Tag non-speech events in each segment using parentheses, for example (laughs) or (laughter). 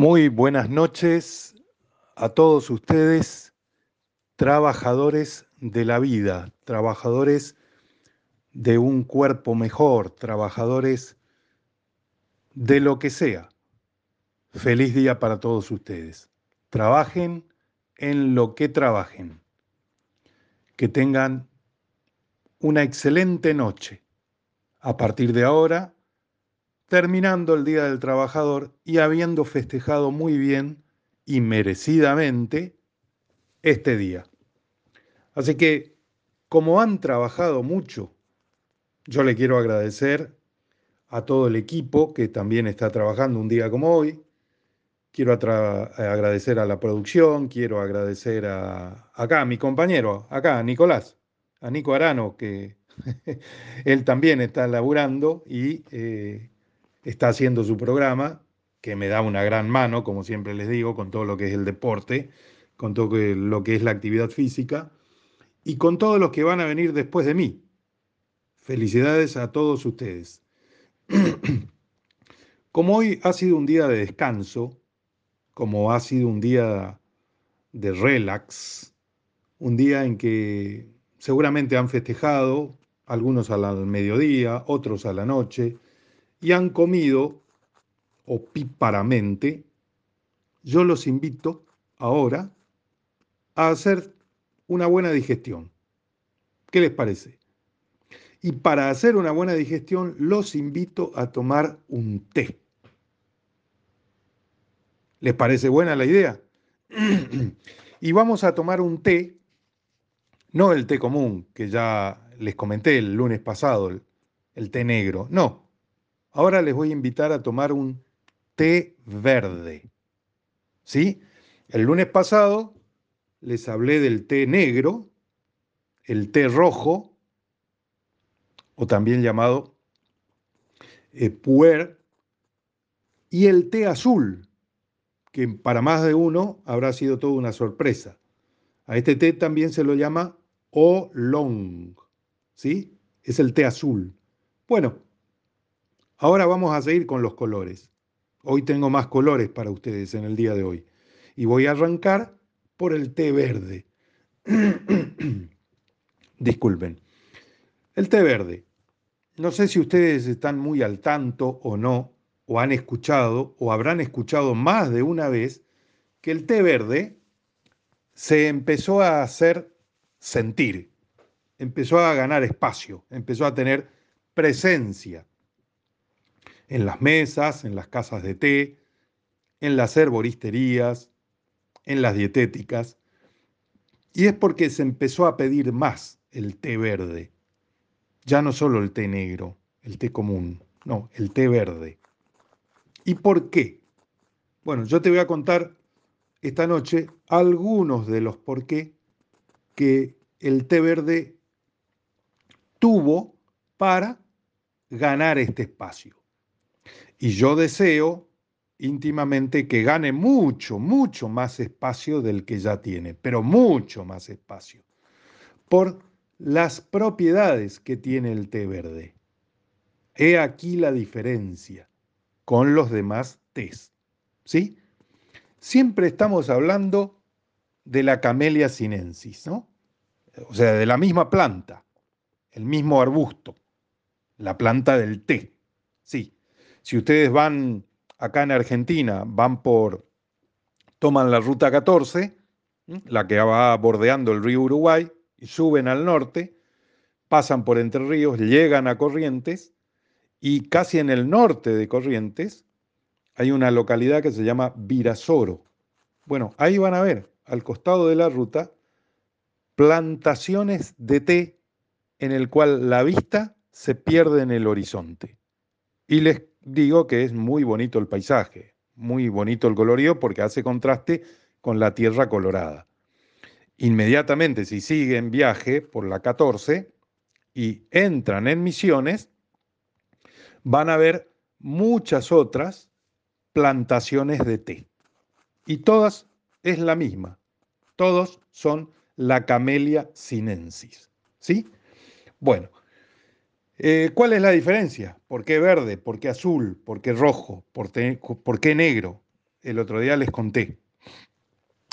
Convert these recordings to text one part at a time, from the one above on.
Muy buenas noches a todos ustedes, trabajadores de la vida, trabajadores de un cuerpo mejor, trabajadores de lo que sea. Feliz día para todos ustedes. Trabajen en lo que trabajen. Que tengan una excelente noche. A partir de ahora, terminando el Día del Trabajador y habiendo festejado muy bien y merecidamente este día. Así que, como han trabajado mucho, yo le quiero agradecer a todo el equipo que también está trabajando un día como hoy. Quiero agradecer a la producción, quiero agradecer a acá, mi compañero, acá, a Nicolás, a Nico Arano, que (laughs) él también está laburando y eh, está haciendo su programa, que me da una gran mano, como siempre les digo, con todo lo que es el deporte, con todo lo que es la actividad física y con todos los que van a venir después de mí. Felicidades a todos ustedes. (clears throat) Como hoy ha sido un día de descanso, como ha sido un día de relax, un día en que seguramente han festejado, algunos al mediodía, otros a la noche, y han comido opíparamente, yo los invito ahora a hacer una buena digestión. ¿Qué les parece? Y para hacer una buena digestión los invito a tomar un té. ¿Les parece buena la idea? (clears throat) y vamos a tomar un té, no el té común que ya les comenté el lunes pasado, el, el té negro, no, Ahora les voy a invitar a tomar un té verde. ¿Sí? El lunes pasado les hablé del té negro, el té rojo, o también llamado eh, puer, y el té azul, que para más de uno habrá sido toda una sorpresa. A este té también se lo llama oolong, ¿sí? Es el té azul. Bueno, Ahora vamos a seguir con los colores. Hoy tengo más colores para ustedes en el día de hoy. Y voy a arrancar por el té verde. (clears throat) Disculpen. El té verde. No sé si ustedes están muy al tanto o no, o han escuchado, o habrán escuchado más de una vez, que el té verde se empezó a hacer sentir, empezó a ganar espacio, empezó a tener presencia en las mesas, en las casas de té, en las herboristerías, en las dietéticas. Y es porque se empezó a pedir más el té verde. Ya no solo el té negro, el té común, no, el té verde. ¿Y por qué? Bueno, yo te voy a contar esta noche algunos de los por qué que el té verde tuvo para ganar este espacio. Y yo deseo íntimamente que gane mucho, mucho más espacio del que ya tiene, pero mucho más espacio, por las propiedades que tiene el té verde. He aquí la diferencia con los demás tés. ¿Sí? Siempre estamos hablando de la Camellia sinensis, ¿no? O sea, de la misma planta, el mismo arbusto, la planta del té. Sí, si ustedes van acá en Argentina, van por, toman la ruta 14, la que va bordeando el río Uruguay, y suben al norte, pasan por Entre Ríos, llegan a Corrientes, y casi en el norte de Corrientes hay una localidad que se llama Virasoro. Bueno, ahí van a ver, al costado de la ruta, plantaciones de té en el cual la vista se pierde en el horizonte. Y les digo que es muy bonito el paisaje, muy bonito el colorío porque hace contraste con la tierra colorada. Inmediatamente, si siguen viaje por la 14 y entran en Misiones, van a ver muchas otras plantaciones de té. Y todas es la misma. Todos son la Camellia sinensis. ¿Sí? Bueno, eh, ¿Cuál es la diferencia? ¿Por qué verde? ¿Por qué azul? ¿Por qué rojo? ¿Por, qué negro? el otro día les conté.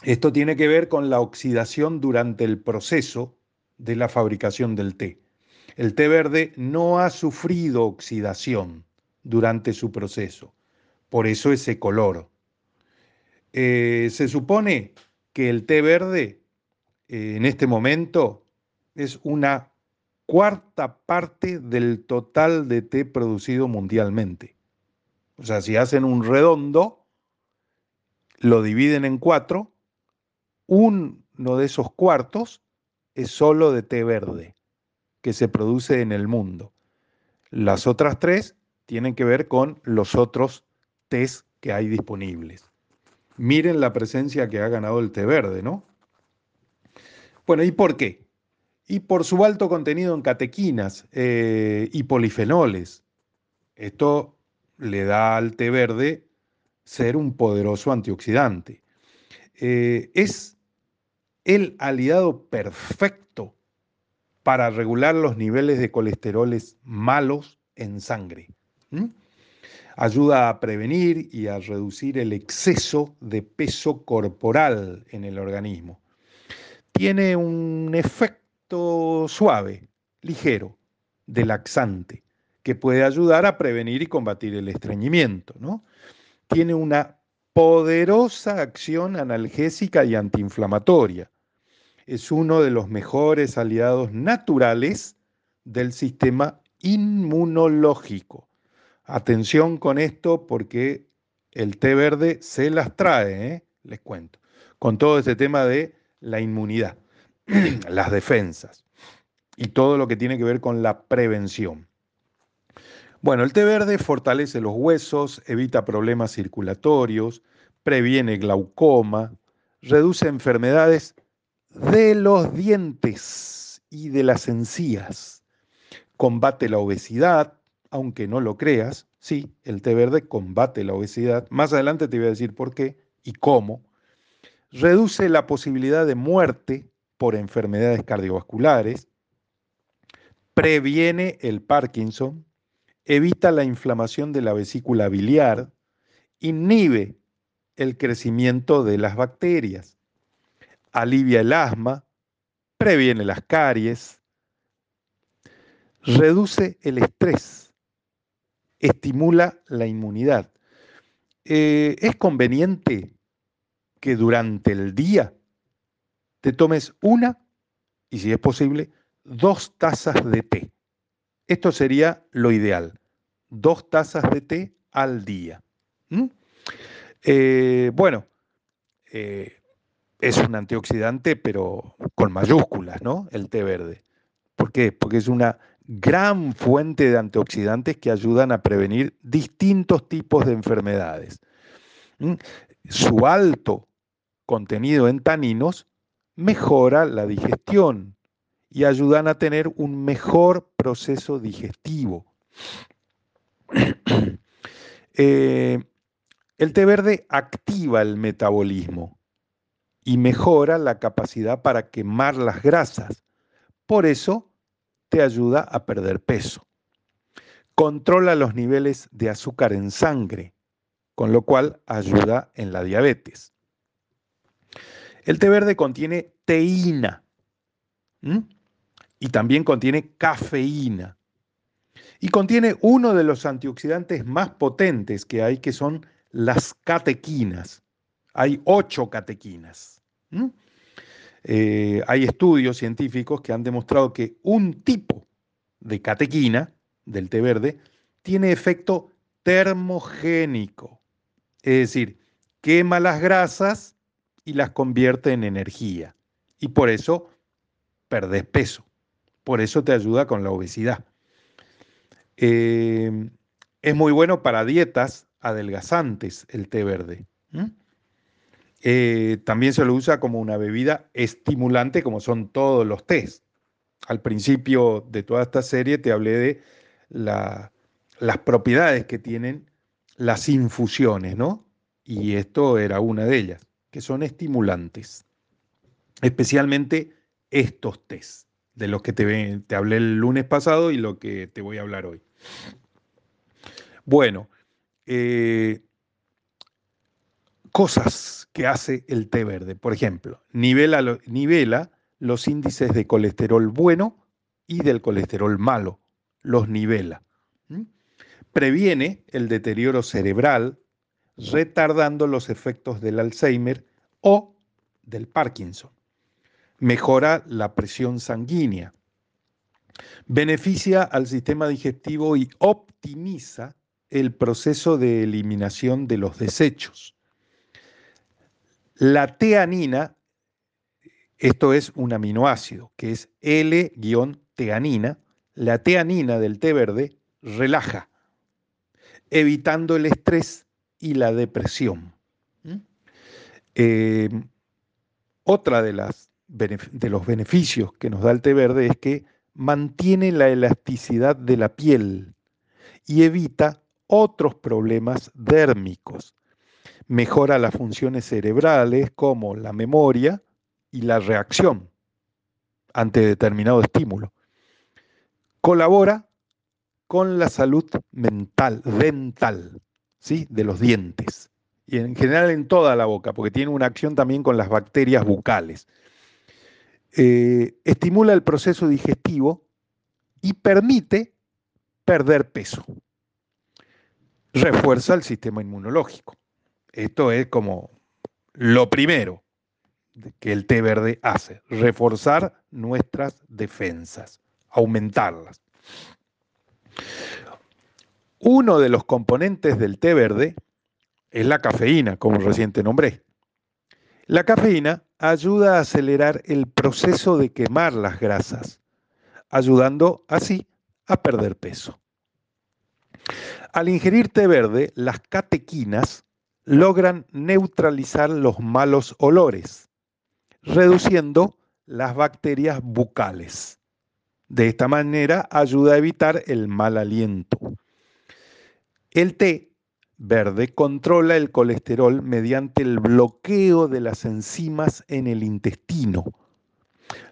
Esto tiene que ver con la oxidación durante el proceso de la fabricación del té. El té verde no ha sufrido oxidación durante su proceso, por eso ese color. Eh, se supone que el té verde eh, en este momento es una cuarta parte del total de té producido mundialmente. O sea, si hacen un redondo, lo dividen en cuatro, uno de esos cuartos es solo de té verde que se produce en el mundo. Las otras tres tienen que ver con los otros tés que hay disponibles. Miren la presencia que ha ganado el té verde, ¿no? Bueno, ¿y por qué? Y por su alto contenido en catequinas eh, y polifenoles. Esto le da al té verde ser un poderoso antioxidante. Eh, es el aliado perfecto para regular los niveles de colesteroles malos en sangre. Ayuda a prevenir y a reducir el exceso de peso corporal en el organismo. Tiene un efecto suave, ligero, de laxante, que puede ayudar a prevenir y combatir el estreñimiento. ¿no? Tiene una poderosa acción analgésica y antiinflamatoria. Es uno de los mejores aliados naturales del sistema inmunológico. Atención con esto porque el té verde se las trae, ¿eh? les cuento, con todo este tema de la inmunidad, (clears throat) las defensas y todo lo que tiene que ver con la prevención. Bueno, el té verde fortalece los huesos, evita problemas circulatorios, previene glaucoma, reduce enfermedades de los dientes y de las encías, combate la obesidad, aunque no lo creas, sí, el té verde combate la obesidad. Más adelante te voy a decir por qué y cómo. Reduce la posibilidad de muerte por enfermedades cardiovasculares, previene el Parkinson, evita la inflamación de la vesícula biliar, inhibe el crecimiento de las bacterias, alivia el asma, previene las caries, reduce el estrés, estimula la inmunidad. Eh, es conveniente que durante el día te tomes una y si es posible, dos tazas de té. Esto sería lo ideal, dos tazas de té al día. Eh, bueno, eh, es un antioxidante, pero con mayúsculas, ¿no? El té verde. ¿Por qué? Porque es una gran fuente de antioxidantes que ayudan a prevenir distintos tipos de enfermedades. Su alto contenido en taninos mejora la digestión y ayudan a tener un mejor proceso digestivo. (clears throat) Eh, el té verde activa el metabolismo y mejora la capacidad para quemar las grasas. Por eso te ayuda a perder peso. Controla los niveles de azúcar en sangre, con lo cual ayuda en la diabetes. El té verde contiene teína y también contiene cafeína. Y contiene uno de los antioxidantes más potentes que hay, que son las catequinas. Hay ocho catequinas. Eh, hay estudios científicos que han demostrado que un tipo de catequina del té verde tiene efecto termogénico, es decir, quema las grasas y las convierte en energía. Y por eso perdés peso. Por eso te ayuda con la obesidad. Eh, es muy bueno para dietas adelgazantes el té verde. Eh, también se lo usa como una bebida estimulante, como son todos los tés. Al principio de toda esta serie te hablé de las propiedades que tienen las infusiones, ¿no? Y esto era una de ellas, que son estimulantes, especialmente estos tés, de los que te, te hablé el lunes pasado y lo que te voy a hablar hoy. Bueno, eh, cosas que hace el té verde. Por ejemplo, nivela, nivela los índices de colesterol bueno y del colesterol malo. Los nivela. Previene el deterioro cerebral, retardando los efectos del Alzheimer o del Parkinson. Mejora la presión sanguínea. Beneficia al sistema digestivo y optimiza el proceso de eliminación de los desechos. La teanina, esto es un aminoácido, que es L-teanina, la teanina del té verde relaja, evitando el estrés y la depresión. ¿Mm? Eh, otra de, las, de los beneficios que nos da el té verde es que mantiene la elasticidad de la piel y evita otros problemas dérmicos. Mejora las funciones cerebrales como la memoria y la reacción ante determinado estímulo. Colabora con la salud mental, dental, de los dientes y en general en toda la boca, porque tiene una acción también con las bacterias bucales. Eh, estimula el proceso digestivo y permite perder peso refuerza el sistema inmunológico. Esto es como lo primero que el té verde hace, reforzar nuestras defensas, aumentarlas. Uno de los componentes del té verde es la cafeína, como recién te nombré. La cafeína ayuda a acelerar el proceso de quemar las grasas, ayudando así a perder peso. Al ingerir té verde, las catequinas logran neutralizar los malos olores, reduciendo las bacterias bucales. De esta manera ayuda a evitar el mal aliento. El té verde controla el colesterol mediante el bloqueo de las enzimas en el intestino,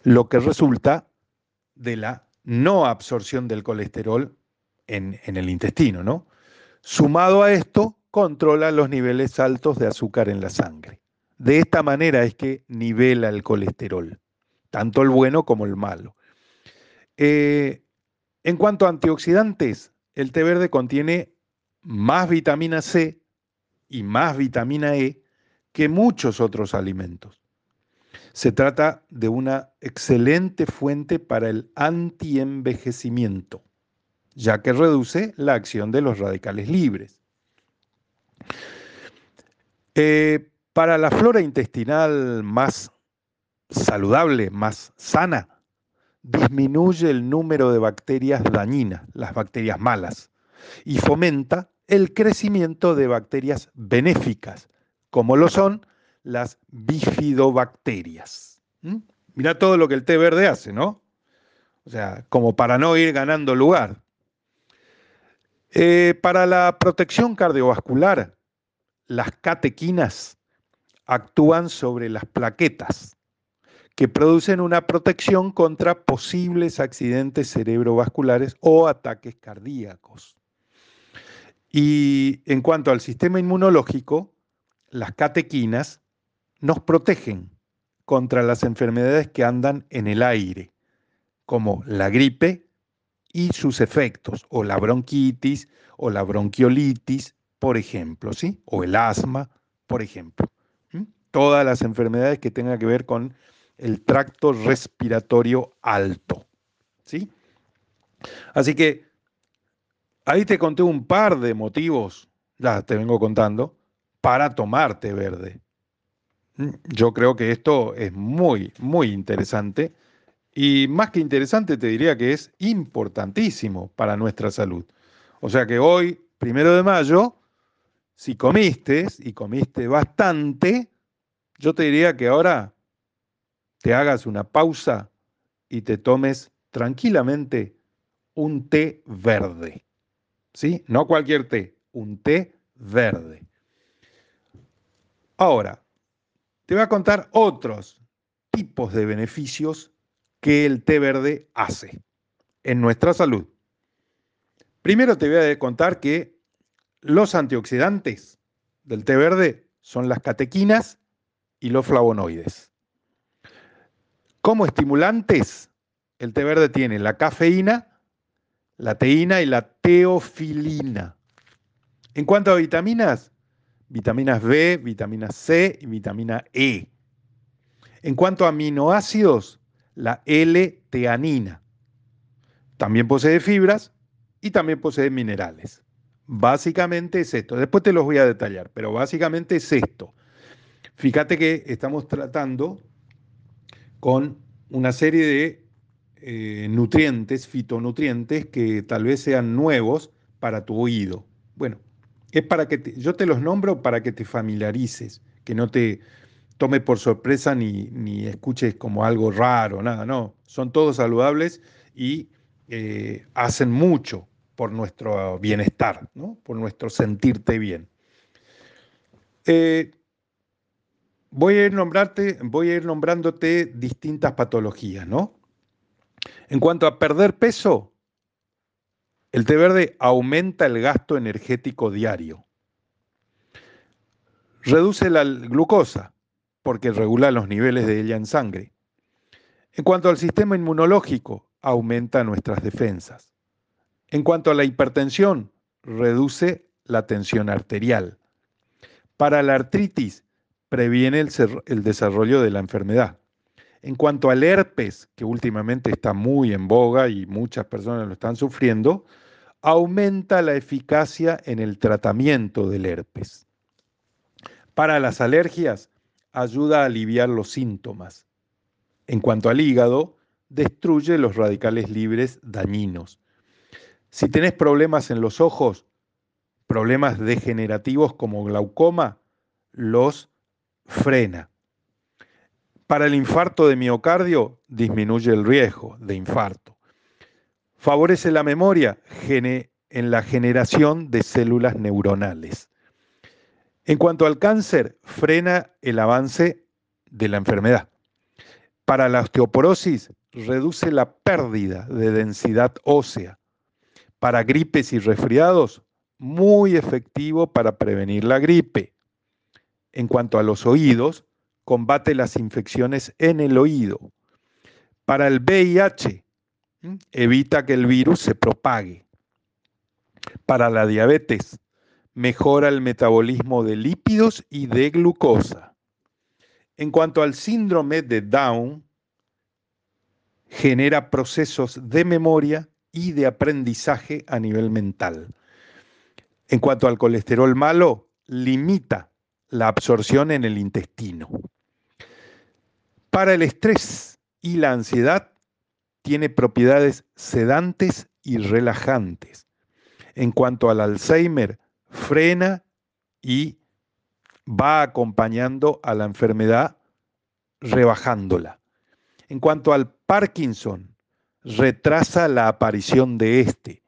lo que resulta de la no absorción del colesterol en, el intestino, ¿no? Sumado a esto, controla los niveles altos de azúcar en la sangre. De esta manera es que nivela el colesterol, tanto el bueno como el malo. Eh, en cuanto a antioxidantes, el té verde contiene más vitamina C y más vitamina E que muchos otros alimentos. Se trata de una excelente fuente para el antienvejecimiento ya que reduce la acción de los radicales libres. Eh, para la flora intestinal más saludable, más sana, disminuye el número de bacterias dañinas, las bacterias malas, y fomenta el crecimiento de bacterias benéficas, como lo son las bifidobacterias. ¿Mm? Mira todo lo que el té verde hace, ¿no? O sea, como para no ir ganando lugar. Eh, para la protección cardiovascular, las catequinas actúan sobre las plaquetas, que producen una protección contra posibles accidentes cerebrovasculares o ataques cardíacos. Y en cuanto al sistema inmunológico, las catequinas nos protegen contra las enfermedades que andan en el aire, como la gripe y sus efectos, o la bronquitis, o la bronquiolitis, por ejemplo, ¿sí? O el asma, por ejemplo. Todas las enfermedades que tengan que ver con el tracto respiratorio alto, ¿sí? Así que ahí te conté un par de motivos, ya te vengo contando, para tomarte verde. Yo creo que esto es muy, muy interesante y más que interesante, te diría que es importantísimo para nuestra salud. O sea que hoy, primero de mayo, si comiste y comiste bastante, yo te diría que ahora te hagas una pausa y te tomes tranquilamente un té verde. ¿Sí? No cualquier té, un té verde. Ahora, te voy a contar otros tipos de beneficios que el té verde hace en nuestra salud. Primero te voy a contar que los antioxidantes del té verde son las catequinas y los flavonoides. Como estimulantes, el té verde tiene la cafeína, la teína y la teofilina. En cuanto a vitaminas, vitaminas B, vitamina C y vitamina E. En cuanto a aminoácidos, la L-teanina. También posee fibras y también posee minerales. Básicamente es esto. Después te los voy a detallar, pero básicamente es esto. Fíjate que estamos tratando con una serie de eh, nutrientes, fitonutrientes, que tal vez sean nuevos para tu oído. Bueno, es para que yo te los nombro para que te familiarices, que no te tome por sorpresa ni, ni escuches como algo raro, nada, no. Son todos saludables y eh, hacen mucho por nuestro bienestar, ¿no? por nuestro sentirte bien. Eh, voy, a ir nombrarte, voy a ir nombrándote distintas patologías, ¿no? En cuanto a perder peso, el té verde aumenta el gasto energético diario. Reduce la glucosa, porque regula los niveles de ella en sangre. En cuanto al sistema inmunológico, aumenta nuestras defensas. En cuanto a la hipertensión, reduce la tensión arterial. Para la artritis, previene el, desarrollo de la enfermedad. En cuanto al herpes, que últimamente está muy en boga y muchas personas lo están sufriendo, aumenta la eficacia en el tratamiento del herpes. Para las alergias, ayuda a aliviar los síntomas. En cuanto al hígado, destruye los radicales libres dañinos. Si tenés problemas en los ojos, problemas degenerativos como glaucoma, los frena. Para el infarto de miocardio, disminuye el riesgo de infarto. Favorece la memoria en la generación de células neuronales. En cuanto al cáncer, frena el avance de la enfermedad. Para la osteoporosis, reduce la pérdida de densidad ósea. Para gripes y resfriados, muy efectivo para prevenir la gripe. En cuanto a los oídos, combate las infecciones en el oído. Para el VIH, evita que el virus se propague. Para la diabetes, mejora el metabolismo de lípidos y de glucosa. En cuanto al síndrome de Down, genera procesos de memoria y de aprendizaje a nivel mental. En cuanto al colesterol malo, limita la absorción en el intestino. Para el estrés y la ansiedad, tiene propiedades sedantes y relajantes. En cuanto al Alzheimer, frena y va acompañando a la enfermedad rebajándola. En cuanto al Parkinson, retrasa la aparición de este.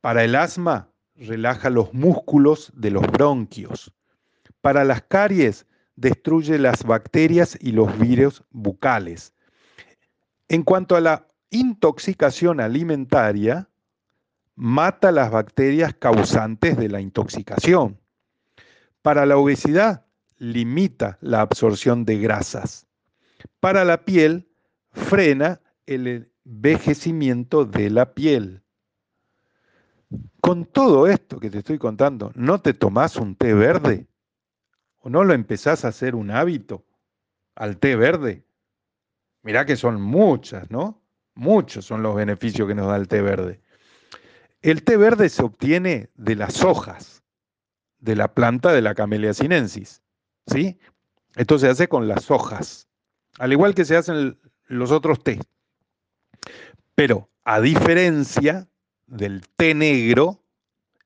Para el asma, relaja los músculos de los bronquios. Para las caries, destruye las bacterias y los virus bucales. En cuanto a la intoxicación alimentaria, mata las bacterias causantes de la intoxicación. Para la obesidad, limita la absorción de grasas. Para la piel, frena el envejecimiento de la piel. Con todo esto que te estoy contando, ¿no te tomás un té verde? ¿O no lo empezás a hacer un hábito al té verde? Mirá que son muchas, ¿no? Muchos son los beneficios que nos da el té verde. El té verde se obtiene de las hojas de la planta de la Camellia sinensis, ¿sí? Esto se hace con las hojas, al igual que se hacen los otros té. Pero a diferencia del té negro,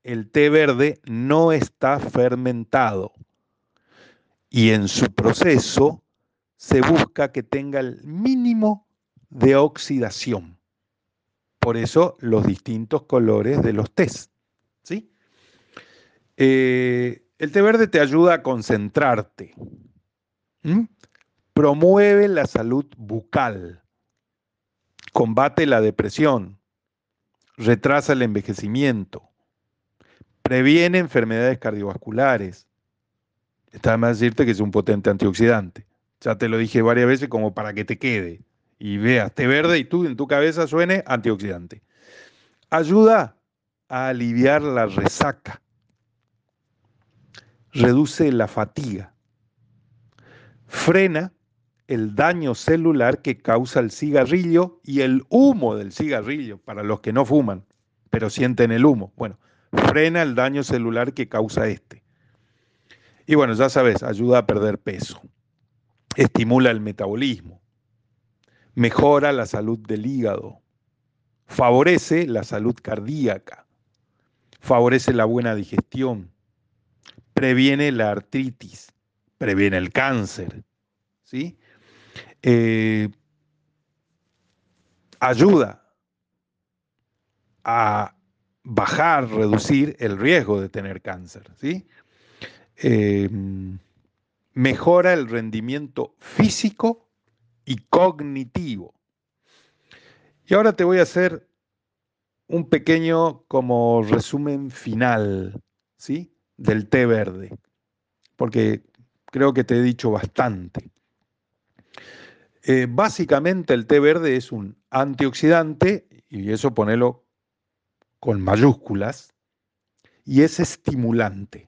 el té verde no está fermentado y en su proceso se busca que tenga el mínimo de oxidación. Por eso los distintos colores de los tés. ¿sí? Eh, el té verde te ayuda a concentrarte. Promueve la salud bucal. Combate la depresión. Retrasa el envejecimiento. Previene enfermedades cardiovasculares. Está más decirte que es un potente antioxidante. Ya te lo dije varias veces como para que te quede y veas té verde y tú en tu cabeza suene antioxidante. Ayuda a aliviar la resaca. Reduce la fatiga. Frena el daño celular que causa el cigarrillo y el humo del cigarrillo, para los que no fuman, pero sienten el humo. Bueno, frena el daño celular que causa este. Y bueno, ya sabes, ayuda a perder peso, estimula el metabolismo, mejora la salud del hígado, favorece la salud cardíaca, favorece la buena digestión, previene la artritis, previene el cáncer, ¿sí? Eh, ayuda a bajar, reducir el riesgo de tener cáncer, ¿sí? Eh, mejora el rendimiento físico y cognitivo. Y ahora te voy a hacer un pequeño como resumen final, ¿sí? Del té verde, porque creo que te he dicho bastante. Eh, básicamente el té verde es un antioxidante, y eso ponelo con mayúsculas, y es estimulante.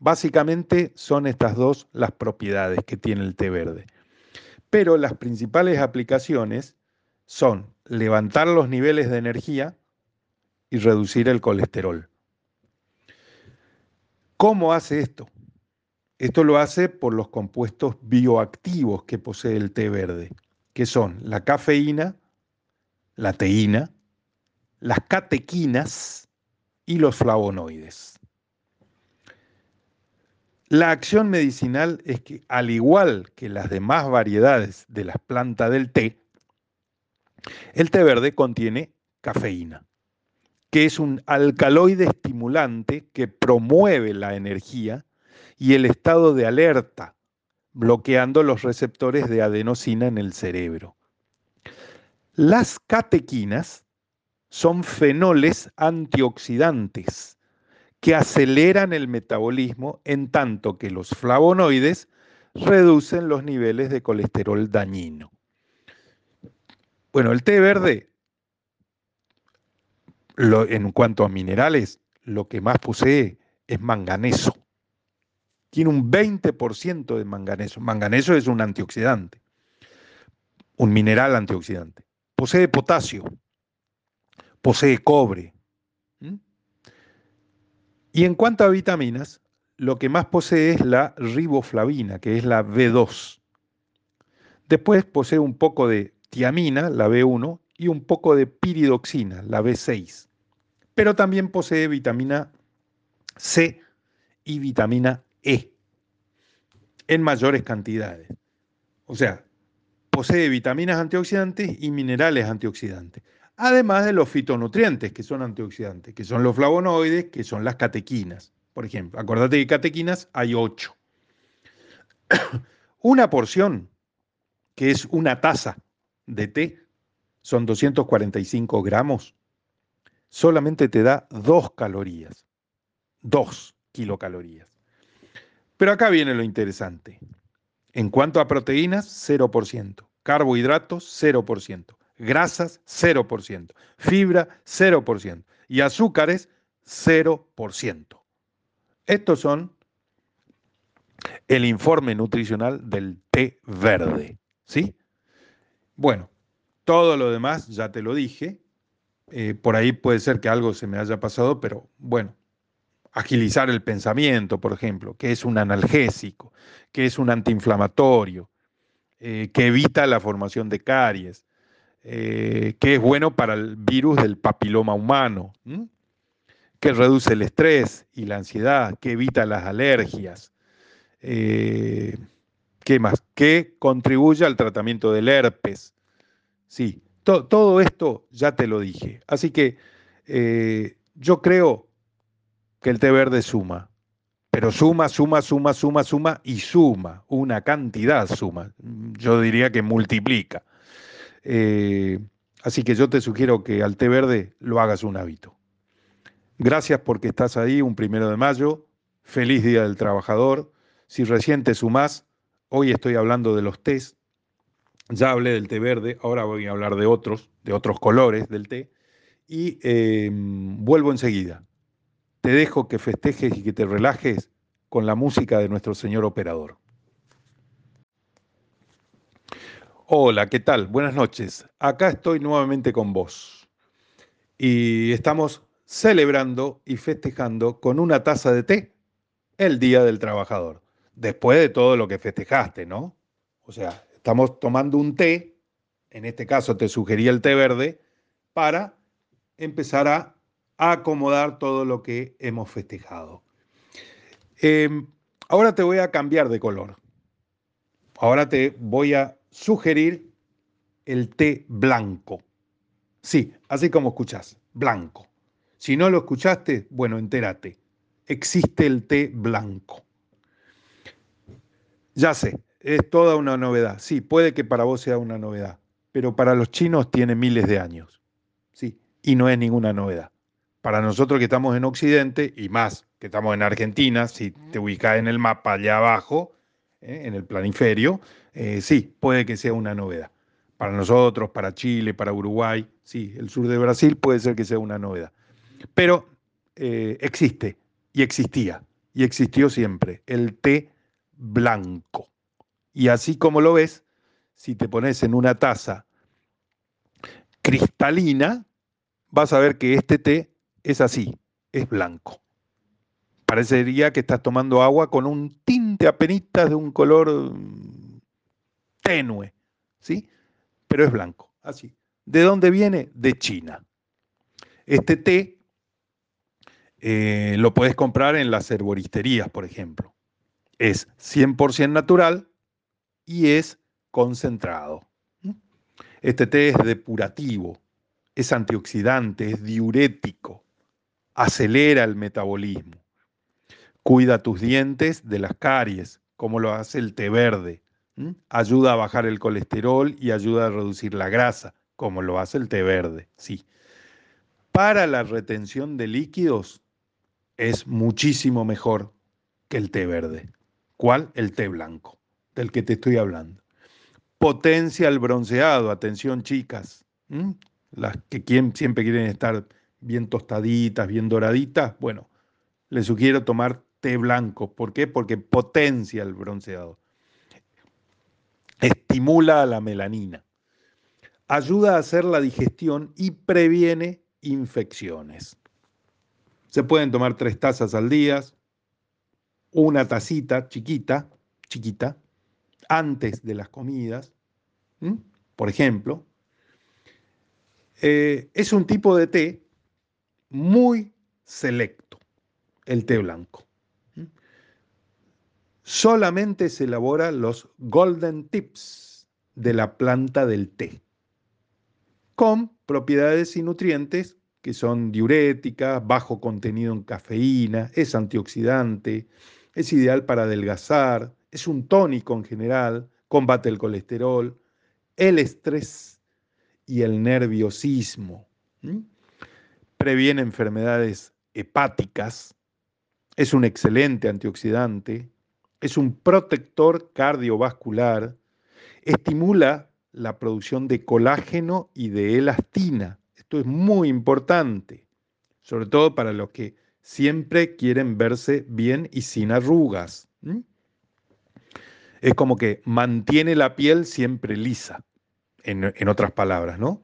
Básicamente son estas dos las propiedades que tiene el té verde. Pero las principales aplicaciones son levantar los niveles de energía y reducir el colesterol. ¿Cómo hace esto? Esto lo hace por los compuestos bioactivos que posee el té verde, que son la cafeína, la teína, las catequinas y los flavonoides. La acción medicinal es que, al igual que las demás variedades de las plantas del té, el té verde contiene cafeína, que es un alcaloide estimulante que promueve la energía y el estado de alerta, bloqueando los receptores de adenosina en el cerebro. Las catequinas son fenoles antioxidantes que aceleran el metabolismo en tanto que los flavonoides reducen los niveles de colesterol dañino. Bueno, el té verde, en cuanto a minerales, lo que más posee es manganeso tiene un 20% de manganeso. Manganeso es un antioxidante, un mineral antioxidante. Posee potasio, posee cobre. Y en cuanto a vitaminas, lo que más posee es la riboflavina, que es la B2. Después posee un poco de tiamina, la B1, y un poco de piridoxina, la B6. Pero también posee vitamina C y vitamina e en mayores cantidades. O sea, posee vitaminas antioxidantes y minerales antioxidantes, además de los fitonutrientes que son antioxidantes, que son los flavonoides, que son las catequinas. Por ejemplo, acordate que catequinas hay 8. (coughs) una porción, que es una taza de té, son 245 gramos, solamente te da 2 calorías. 2 kilocalorías. Pero acá viene lo interesante. En cuanto a proteínas, 0%. Carbohidratos, 0%. Grasas, 0%. Fibra, 0%. Y azúcares, 0%. Estos son el informe nutricional del té verde. ¿Sí? Bueno, todo lo demás ya te lo dije. Eh, por ahí puede ser que algo se me haya pasado, pero bueno, agilizar el pensamiento, por ejemplo, que es un analgésico, que es un antiinflamatorio, eh, que evita la formación de caries, eh, que es bueno para el virus del papiloma humano, que reduce el estrés y la ansiedad, que evita las alergias. Eh, ¿Qué más? Que contribuye al tratamiento del herpes. Sí, todo esto ya te lo dije. Así que yo creo que el té verde suma. Pero suma, suma, suma, suma, suma y suma. Una cantidad suma. Yo diría que multiplica. Eh, así que yo te sugiero que al té verde lo hagas un hábito. Gracias porque estás ahí un primero de mayo. Feliz Día del Trabajador. Si recién te sumás, hoy estoy hablando de los tés. Ya hablé del té verde, ahora voy a hablar de otros, de otros colores del té. Y em, vuelvo enseguida. Te dejo que festejes y que te relajes con la música de nuestro señor operador. Hola, ¿qué tal? Buenas noches. Acá estoy nuevamente con vos. Y estamos celebrando y festejando con una taza de té el Día del Trabajador. Después de todo lo que festejaste, ¿no? O sea, estamos tomando un té, en este caso te sugería el té verde, para empezar a acomodar todo lo que hemos festejado. Em, ahora te voy a cambiar de color. Ahora te voy a sugerir el té blanco. Sí, así como escuchás, blanco. Si no lo escuchaste, bueno, entérate. Existe el té blanco. Ya sé, es toda una novedad. Sí, puede que para vos sea una novedad, pero para los chinos tiene miles de años. Sí, y no es ninguna novedad. Para nosotros que estamos en Occidente, y más que estamos en Argentina, si te ubicas en el mapa allá abajo, ¿eh? en el planiferio, eh, sí, puede que sea una novedad. Para nosotros, para Chile, para Uruguay, sí, el sur de Brasil puede ser que sea una novedad. Pero eh, existe y existía y existió siempre el té blanco. Y así como lo ves, si te pones en una taza cristalina, vas a ver que este té es así, es blanco. Parecería que estás tomando agua con un tinte apenitas de un color tenue, ¿sí? Pero es blanco, así. ¿De dónde viene? De China. Este té eh, lo puedes comprar en las herboristerías, por ejemplo. Es 100% natural y es concentrado. Este té es depurativo, es antioxidante, es diurético, acelera el metabolismo, cuida tus dientes de las caries, como lo hace el té verde, ayuda a bajar el colesterol y ayuda a reducir la grasa, como lo hace el té verde, sí. Para la retención de líquidos es muchísimo mejor que el té verde. ¿Cuál? El té blanco, del que te estoy hablando. Potencia el bronceado, atención chicas, las que siempre quieren estar bien tostaditas, bien doraditas, bueno, les sugiero tomar té blanco. ¿Por qué? Porque potencia el bronceado estimula a la melanina, ayuda a hacer la digestión y previene infecciones. Se pueden tomar tres tazas al día, una tacita chiquita, chiquita, antes de las comidas, por ejemplo. Eh, es un tipo de té muy selecto, el té blanco solamente se elaboran los golden tips de la planta del té, con propiedades y nutrientes que son diuréticas, bajo contenido en cafeína, es antioxidante, es ideal para adelgazar, es un tónico en general, combate el colesterol, el estrés y el nerviosismo, previene enfermedades hepáticas, es un excelente antioxidante, es un protector cardiovascular, estimula la producción de colágeno y de elastina. Esto es muy importante, sobre todo para los que siempre quieren verse bien y sin arrugas. Es como que mantiene la piel siempre lisa, en, en otras palabras, ¿no?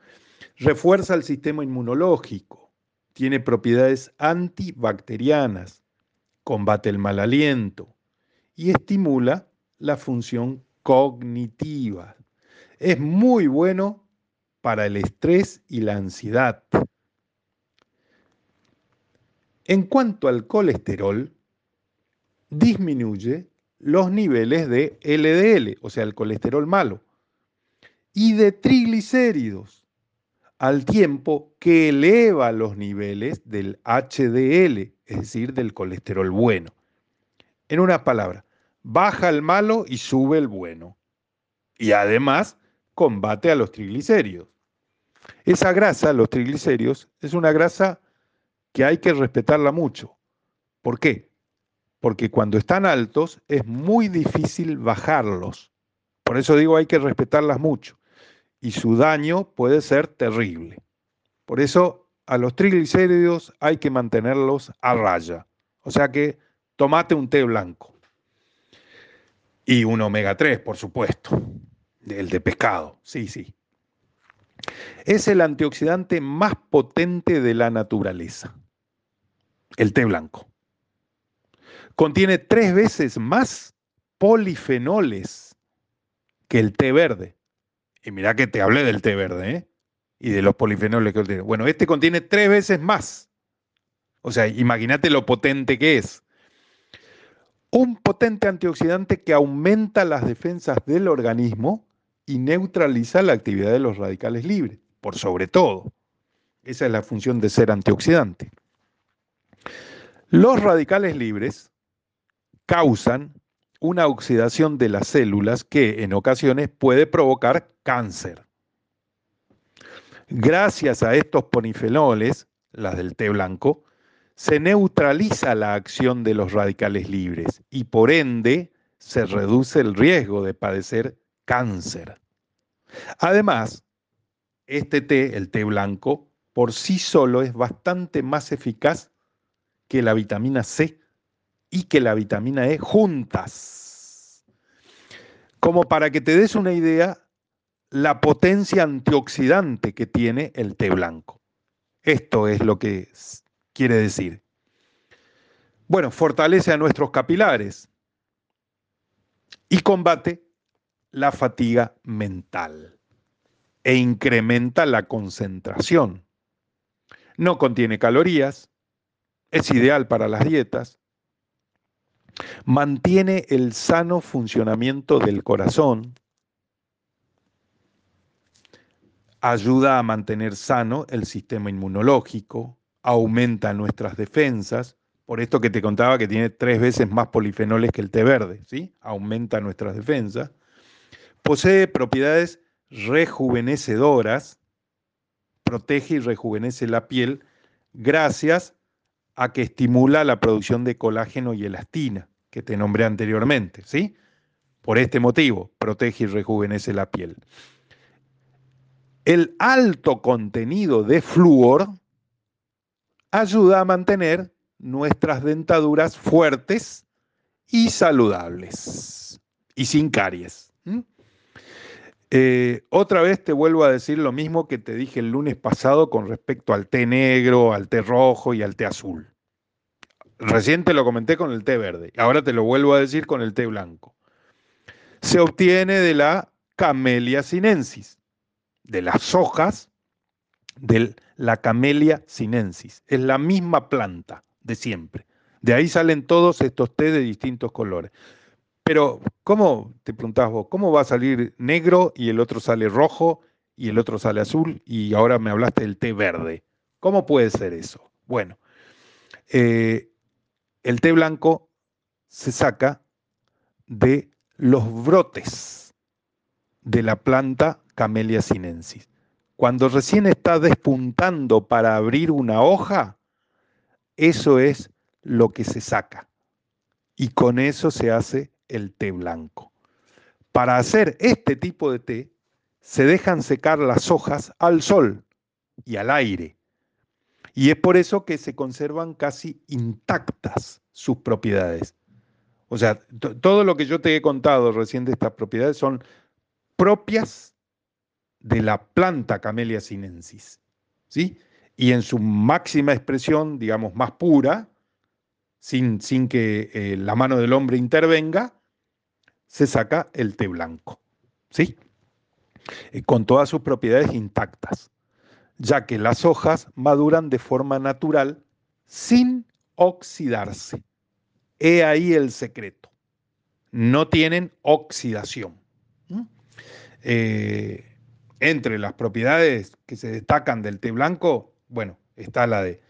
Refuerza el sistema inmunológico, tiene propiedades antibacterianas, combate el mal aliento, y estimula la función cognitiva. Es muy bueno para el estrés y la ansiedad. En cuanto al colesterol, disminuye los niveles de LDL, o sea, el colesterol malo, y de triglicéridos, al tiempo que eleva los niveles del HDL, es decir, del colesterol bueno. En unas palabras, baja el malo y sube el bueno. Y además combate a los triglicéridos. Esa grasa, los triglicéridos, es una grasa que hay que respetarla mucho. ¿Por qué? porque cuando están altos es muy difícil bajarlos. Por eso digo hay que respetarlas mucho. Y su daño puede ser terrible. Por eso a los triglicéridos hay que mantenerlos a raya. O sea que tomate un té blanco. Y un omega 3, por supuesto. El de pescado, sí, sí. Es el antioxidante más potente de la naturaleza. El té blanco. Contiene tres veces más polifenoles que el té verde. Y mira que te hablé del té verde, ¿eh? Y de los polifenoles que tiene. Bueno, este contiene tres veces más. O sea, imagínate lo potente que es. Un potente antioxidante que aumenta las defensas del organismo y neutraliza la actividad de los radicales libres, por sobre todo. Esa es la función de ser antioxidante. Los radicales libres causan una oxidación de las células que en ocasiones puede provocar cáncer. Gracias a estos ponifenoles, las del té blanco, se neutraliza la acción de los radicales libres y por ende se reduce el riesgo de padecer cáncer. Además, este té, el té blanco, por sí solo es bastante más eficaz que la vitamina C y que la vitamina E juntas. Como para que te des una idea, la potencia antioxidante que tiene el té blanco. Esto es lo que quiere decir. Bueno, fortalece a nuestros capilares y combate la fatiga mental e incrementa la concentración. No contiene calorías, es ideal para las dietas, mantiene el sano funcionamiento del corazón, ayuda a mantener sano el sistema inmunológico, aumenta nuestras defensas, por esto que te contaba que tiene tres veces más polifenoles que el té verde, ¿sí? Aumenta nuestras defensas. Posee propiedades rejuvenecedoras, protege y rejuvenece la piel gracias a que estimula la producción de colágeno y elastina, que te nombré anteriormente, ¿sí? Por este motivo, protege y rejuvenece la piel. El alto contenido de flúor ayuda a mantener nuestras dentaduras fuertes y saludables y sin caries. Eh, otra vez te vuelvo a decir lo mismo que te dije el lunes pasado con respecto al té negro, al té rojo y al té azul. Recién te lo comenté con el té verde, ahora te lo vuelvo a decir con el té blanco. Se obtiene de la Camellia sinensis, de las hojas de la Camellia sinensis. Es la misma planta de siempre. De ahí salen todos estos té de distintos colores. Pero, ¿cómo, te preguntabas vos, cómo va a salir negro y el otro sale rojo y el otro sale azul y ahora me hablaste del té verde? ¿Cómo puede ser eso? Bueno, eh, el té blanco se saca de los brotes de la planta Camellia sinensis. Cuando recién está despuntando para abrir una hoja, eso es lo que se saca. Y con eso se hace el té blanco. Para hacer este tipo de té, se dejan secar las hojas al sol y al aire. Y es por eso que se conservan casi intactas sus propiedades. O sea, todo lo que yo te he contado recién de estas propiedades son propias de la planta Camellia sinensis. ¿sí? Y en su máxima expresión, digamos, más pura, sin, sin que eh, la mano del hombre intervenga, se saca el té blanco, ¿sí? Eh, con todas sus propiedades intactas, ya que las hojas maduran de forma natural sin oxidarse. He ahí el secreto. No tienen oxidación. Eh, entre las propiedades que se destacan del té blanco, bueno, está la de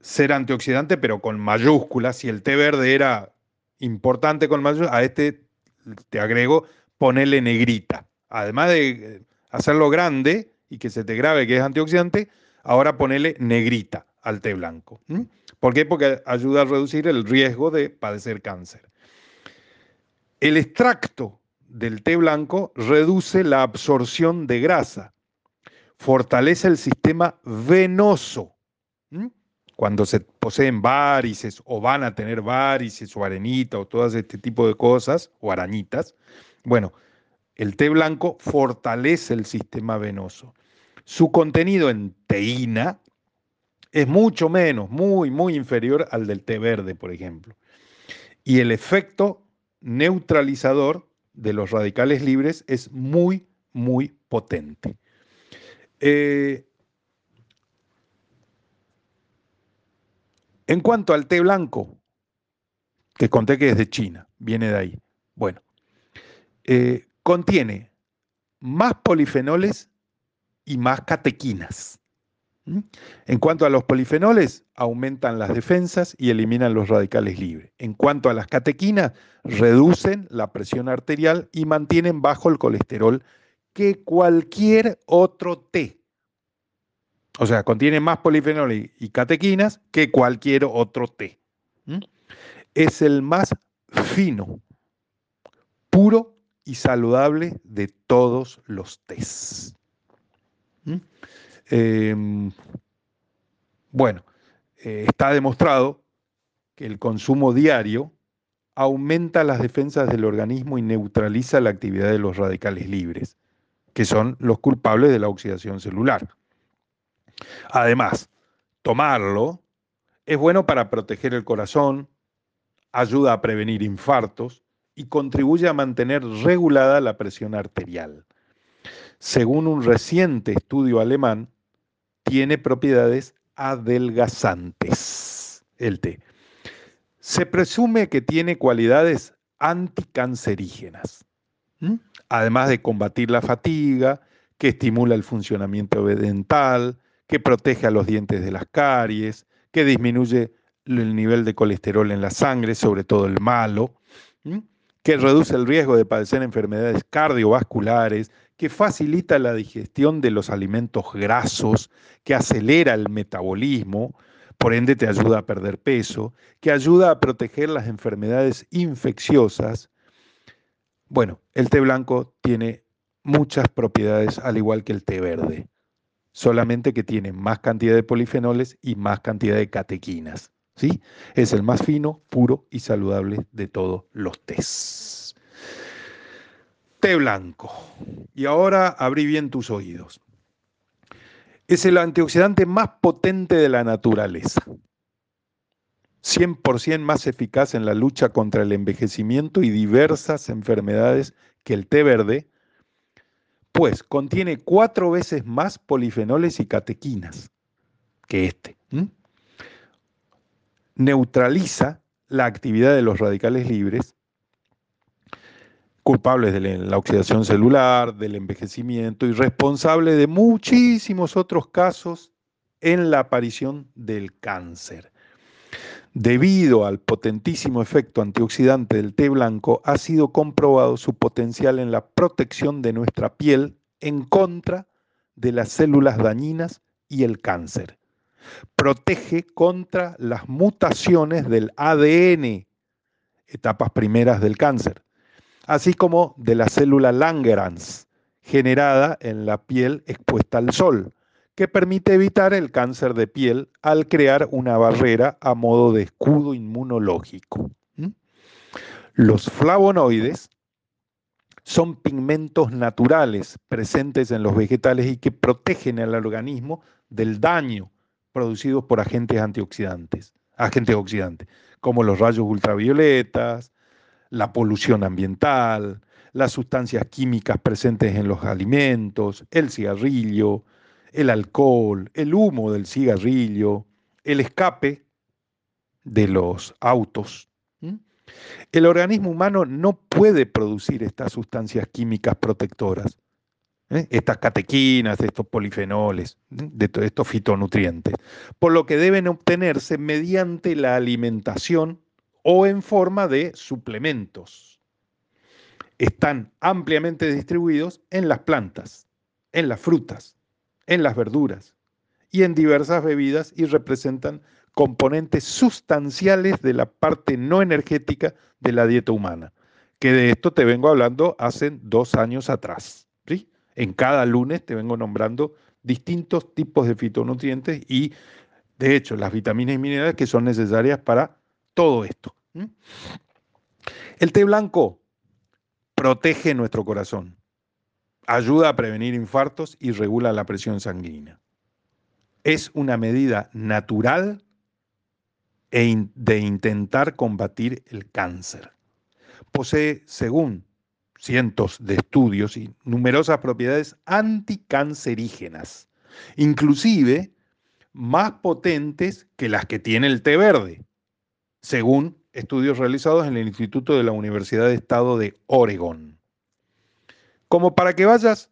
ser antioxidante, pero con mayúsculas. Si el té verde era importante con mayúsculas, a este te agrego, ponerle negrita. Además de eh, hacerlo grande y que se te grabe que es antioxidante, ahora ponerle negrita al té blanco. ¿Por qué? Porque ayuda a reducir el riesgo de padecer cáncer. El extracto del té blanco reduce la absorción de grasa, fortalece el sistema venoso. Cuando se poseen varices o van a tener varices o arenita o todo este tipo de cosas, o arañitas, bueno, el té blanco fortalece el sistema venoso. Su contenido en teína es mucho menos, muy, muy inferior al del té verde, por ejemplo. Y el efecto neutralizador de los radicales libres es muy, muy potente. Eh, en cuanto al té blanco, que conté que es de China, viene de ahí. Bueno, eh, contiene más polifenoles y más catequinas. En cuanto a los polifenoles, aumentan las defensas y eliminan los radicales libres. En cuanto a las catequinas, reducen la presión arterial y mantienen bajo el colesterol que cualquier otro té. O sea, contiene más polifenoles y catequinas que cualquier otro té. Es el más fino, puro y saludable de todos los tés. Em, bueno, eh, está demostrado que el consumo diario aumenta las defensas del organismo y neutraliza la actividad de los radicales libres, que son los culpables de la oxidación celular. Además, tomarlo es bueno para proteger el corazón, ayuda a prevenir infartos y contribuye a mantener regulada la presión arterial. Según un reciente estudio alemán, tiene propiedades adelgazantes, el té. Se presume que tiene cualidades anticancerígenas, además de combatir la fatiga, que estimula el funcionamiento dental, que protege a los dientes de las caries, que disminuye el nivel de colesterol en la sangre, sobre todo el malo, que reduce el riesgo de padecer enfermedades cardiovasculares, que facilita la digestión de los alimentos grasos, que acelera el metabolismo, por ende te ayuda a perder peso, que ayuda a proteger las enfermedades infecciosas. Bueno, el té blanco tiene muchas propiedades al igual que el té verde, solamente que tiene más cantidad de polifenoles y más cantidad de catequinas. ¿sí? Es el más fino, puro y saludable de todos los tés té blanco. Y ahora abrí bien tus oídos. Es el antioxidante más potente de la naturaleza. 100% más eficaz en la lucha contra el envejecimiento y diversas enfermedades que el té verde, pues contiene cuatro veces más polifenoles y catequinas que este. Neutraliza la actividad de los radicales libres culpables de la oxidación celular, del envejecimiento y responsable de muchísimos otros casos en la aparición del cáncer. Debido al potentísimo efecto antioxidante del té blanco, ha sido comprobado su potencial en la protección de nuestra piel en contra de las células dañinas y el cáncer. Protege contra las mutaciones del ADN, etapas primeras del cáncer así como de la célula Langerhans, generada en la piel expuesta al sol, que permite evitar el cáncer de piel al crear una barrera a modo de escudo inmunológico. Los flavonoides son pigmentos naturales presentes en los vegetales y que protegen al organismo del daño producido por agentes antioxidantes, agentes oxidantes, como los rayos ultravioletas, la polución ambiental, las sustancias químicas presentes en los alimentos, el cigarrillo, el alcohol, el humo del cigarrillo, el escape de los autos. El organismo humano no puede producir estas sustancias químicas protectoras, ¿eh? estas catequinas, estos polifenoles, de estos fitonutrientes, por lo que deben obtenerse mediante la alimentación o en forma de suplementos. Están ampliamente distribuidos en las plantas, en las frutas, en las verduras y en diversas bebidas y representan componentes sustanciales de la parte no energética de la dieta humana, que de esto te vengo hablando hace dos años atrás. ¿sí? En cada lunes te vengo nombrando distintos tipos de fitonutrientes y, de hecho, las vitaminas y minerales que son necesarias para todo esto. El té blanco protege nuestro corazón, ayuda a prevenir infartos y regula la presión sanguínea. Es una medida natural e de intentar combatir el cáncer. Posee, según cientos de estudios y numerosas propiedades anticancerígenas, inclusive más potentes que las que tiene el té verde, según estudios realizados en el Instituto de la Universidad de Estado de Oregon. Como para que vayas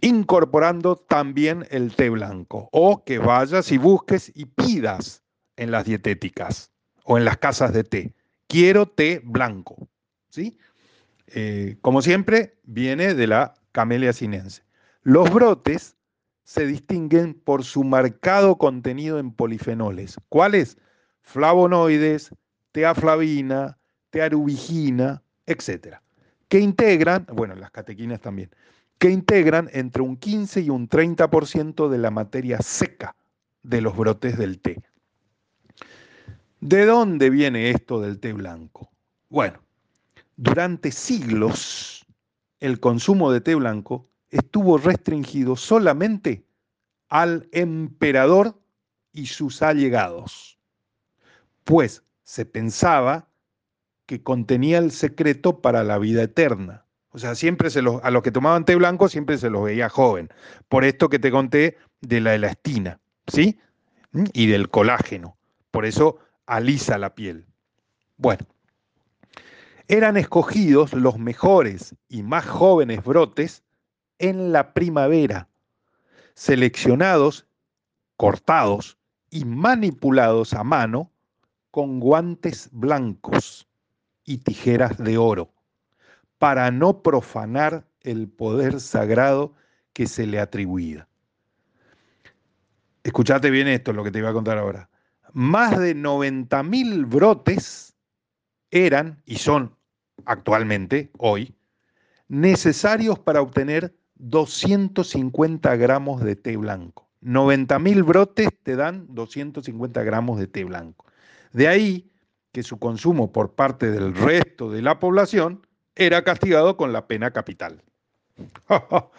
incorporando también el té blanco o que vayas y busques y pidas en las dietéticas o en las casas de té. Quiero té blanco. ¿sí? Eh, como siempre, viene de la camelia sinense. Los brotes se distinguen por su marcado contenido en polifenoles. ¿Cuáles? Flavonoides, teaflavina, tearubigina, etc. Que integran, bueno, las catequinas también, que integran entre un 15 y un 30% de la materia seca de los brotes del té. ¿De dónde viene esto del té blanco? Bueno, durante siglos el consumo de té blanco estuvo restringido solamente al emperador y sus allegados, pues se pensaba que contenía el secreto para la vida eterna. O sea, siempre se los, a los que tomaban té blanco siempre se los veía joven. Por esto que te conté de la elastina, ¿sí? ¿Mm? Y del colágeno. Por eso alisa la piel. Bueno, eran escogidos los mejores y más jóvenes brotes en la primavera, seleccionados, cortados y manipulados a mano con guantes blancos y tijeras de oro para no profanar el poder sagrado que se le atribuía. Escuchate bien esto, lo que te iba a contar ahora. Más de 90.000 brotes eran y son actualmente, hoy, necesarios para obtener 250 gramos de té blanco. 90.000 brotes te dan 250 gramos de té blanco. De ahí que su consumo por parte del resto de la población era castigado con la pena capital. (laughs)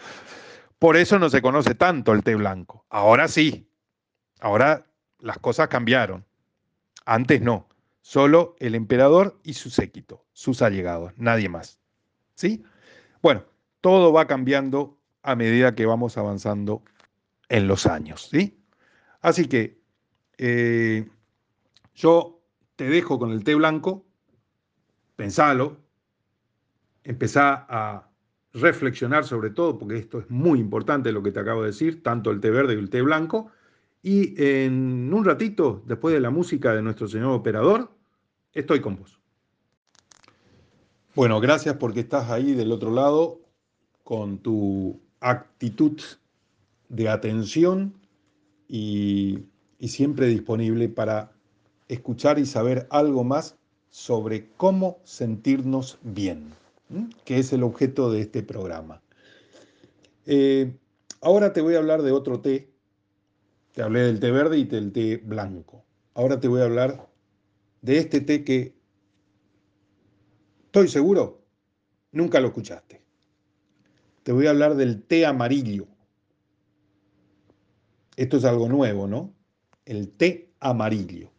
Por eso no se conoce tanto el té blanco. Ahora sí, ahora las cosas cambiaron. Antes no, solo el emperador y su séquito, sus allegados, nadie más. ¿Sí? Bueno, todo va cambiando a medida que vamos avanzando en los años. ¿sí? Así que eh, yo te dejo con el té blanco, pensalo, empezá a reflexionar sobre todo, porque esto es muy importante lo que te acabo de decir, tanto el té verde y el té blanco. Y en un ratito, después de la música de nuestro señor operador, estoy con vos. Bueno, gracias porque estás ahí del otro lado con tu actitud de atención y siempre disponible para escuchar y saber algo más sobre cómo sentirnos bien que es el objeto de este programa. Eh, ahora te voy a hablar de otro té. Te hablé del té verde y del té blanco. Ahora te voy a hablar de este té que estoy seguro nunca lo escuchaste. Te voy a hablar del té amarillo. Esto es algo nuevo, ¿no? El té amarillo.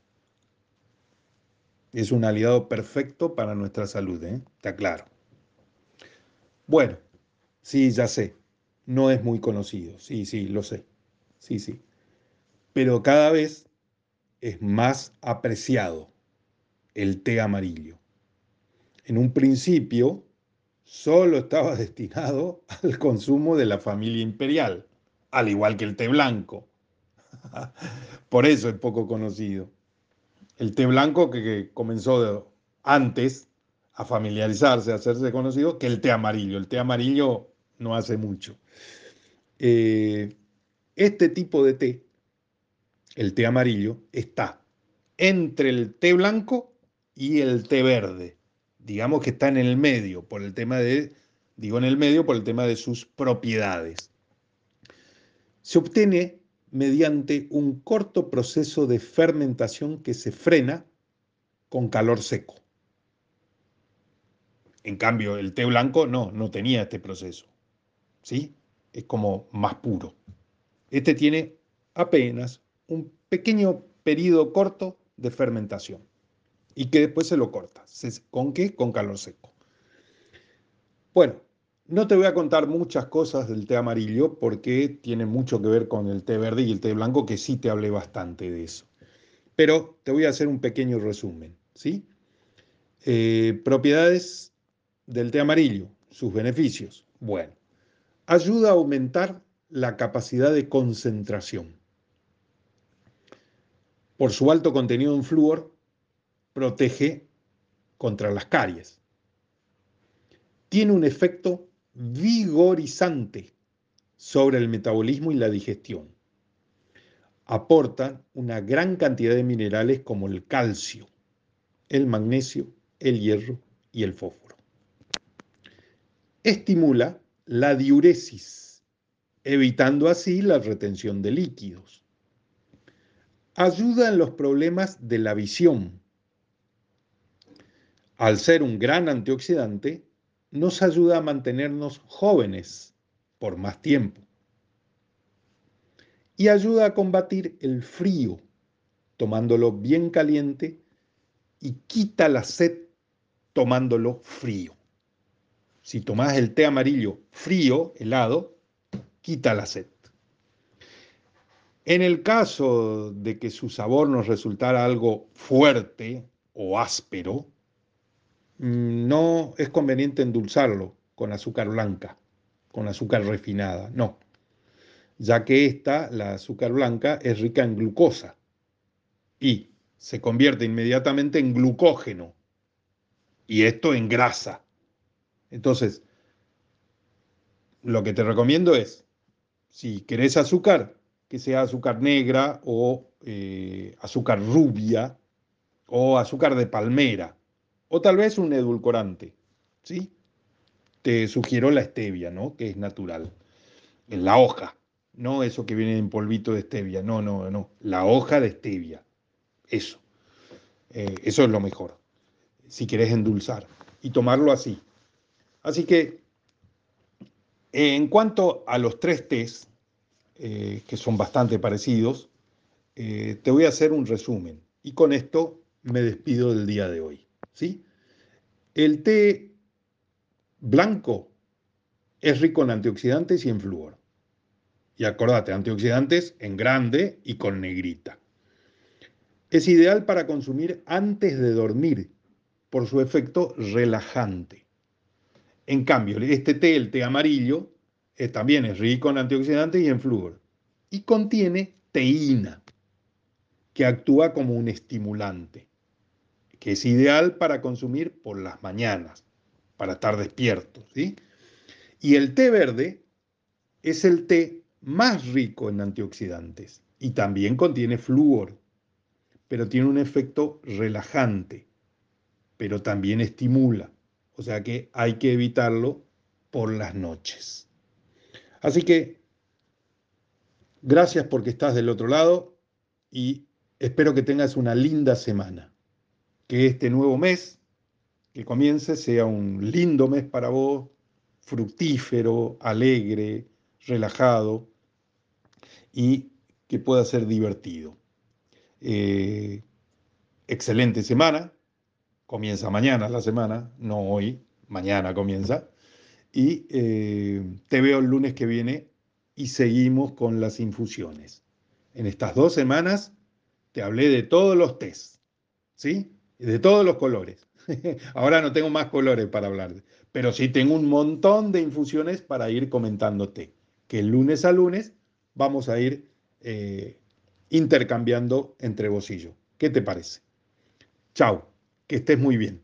Es un aliado perfecto para nuestra salud, ¿eh? Está claro. Bueno, sí, ya sé, no es muy conocido, sí, sí, lo sé, sí, sí. Pero cada vez es más apreciado el té amarillo. En un principio solo estaba (laughs) destinado al consumo de la familia imperial, al igual que el té blanco. (laughs) Por eso es poco conocido. El té blanco que, comenzó antes a familiarizarse, a hacerse conocido, que el té amarillo. El té amarillo no hace mucho. Eh, este tipo de té el té amarillo, está entre el té blanco y el té verde. Digamos que está en el medio por el tema de, digo en el medio por el tema de sus propiedades. Se obtiene mediante un corto proceso de fermentación que se frena con calor seco. En cambio, el té blanco no, no tenía este proceso. ¿Sí? Es como más puro. Este tiene apenas un pequeño periodo corto de fermentación y que después se lo corta. ¿Con qué? Con calor seco. Bueno, no te voy a contar muchas cosas del té amarillo porque tiene mucho que ver con el té verde y el té blanco, que sí te hablé bastante de eso. Pero te voy a hacer un pequeño resumen. ¿sí? Eh, propiedades del té amarillo, sus beneficios. Bueno, ayuda a aumentar la capacidad de concentración. Por su alto contenido en flúor, protege contra las caries. Tiene un efecto vigorizante sobre el metabolismo y la digestión. Aporta una gran cantidad de minerales como el calcio, el magnesio, el hierro y el fósforo. Estimula la diuresis, evitando así la retención de líquidos. Ayuda en los problemas de la visión. Al ser un gran antioxidante, nos ayuda a mantenernos jóvenes por más tiempo. Y ayuda a combatir el frío, tomándolo bien caliente y quita la sed tomándolo frío. Si tomás el té amarillo frío, helado, quita la sed. En el caso de que su sabor nos resultara algo fuerte o áspero, no es conveniente endulzarlo con azúcar blanca, con azúcar refinada, no, ya que esta, la azúcar blanca, es rica en glucosa y se convierte inmediatamente en glucógeno y esto en grasa. Entonces, lo que te recomiendo es, si querés azúcar, que sea azúcar negra o eh, azúcar rubia o azúcar de palmera o tal vez un edulcorante, ¿sí? Te sugiero la stevia, ¿no? Que es natural. En la hoja, no eso que viene en polvito de stevia, no, no, no, la hoja de stevia. Eso. Eh, eso es lo mejor, si quieres endulzar y tomarlo así. Así que, en cuanto a los tres test, eh, que son bastante parecidos, eh, te voy a hacer un resumen y con esto me despido del día de hoy. ¿Sí? El té blanco es rico en antioxidantes y en flúor. Y acordate, antioxidantes en grande y con negrita. Es ideal para consumir antes de dormir por su efecto relajante. En cambio, este té, el té amarillo, también es rico en antioxidantes y en flúor. Y contiene teína, que actúa como un estimulante, que es ideal para consumir por las mañanas, para estar despiertos. ¿sí? Y el té verde es el té más rico en antioxidantes y también contiene flúor pero tiene un efecto relajante, pero también estimula. O sea que hay que evitarlo por las noches. Así que gracias porque estás del otro lado y espero que tengas una linda semana. Que este nuevo mes que comience sea un lindo mes para vos, fructífero, alegre, relajado y que pueda ser divertido. Eh, excelente semana. Comienza mañana la semana, no hoy, mañana comienza. Y eh, te veo el lunes que viene y seguimos con las infusiones. En estas dos semanas te hablé de todos los test, ¿sí? De todos los colores. (laughs) Ahora no tengo más colores para hablar, pero sí tengo un montón de infusiones para ir comentándote. Que lunes a lunes vamos a ir eh, intercambiando entre vos y yo. ¿Qué te parece? Chao, que estés muy bien.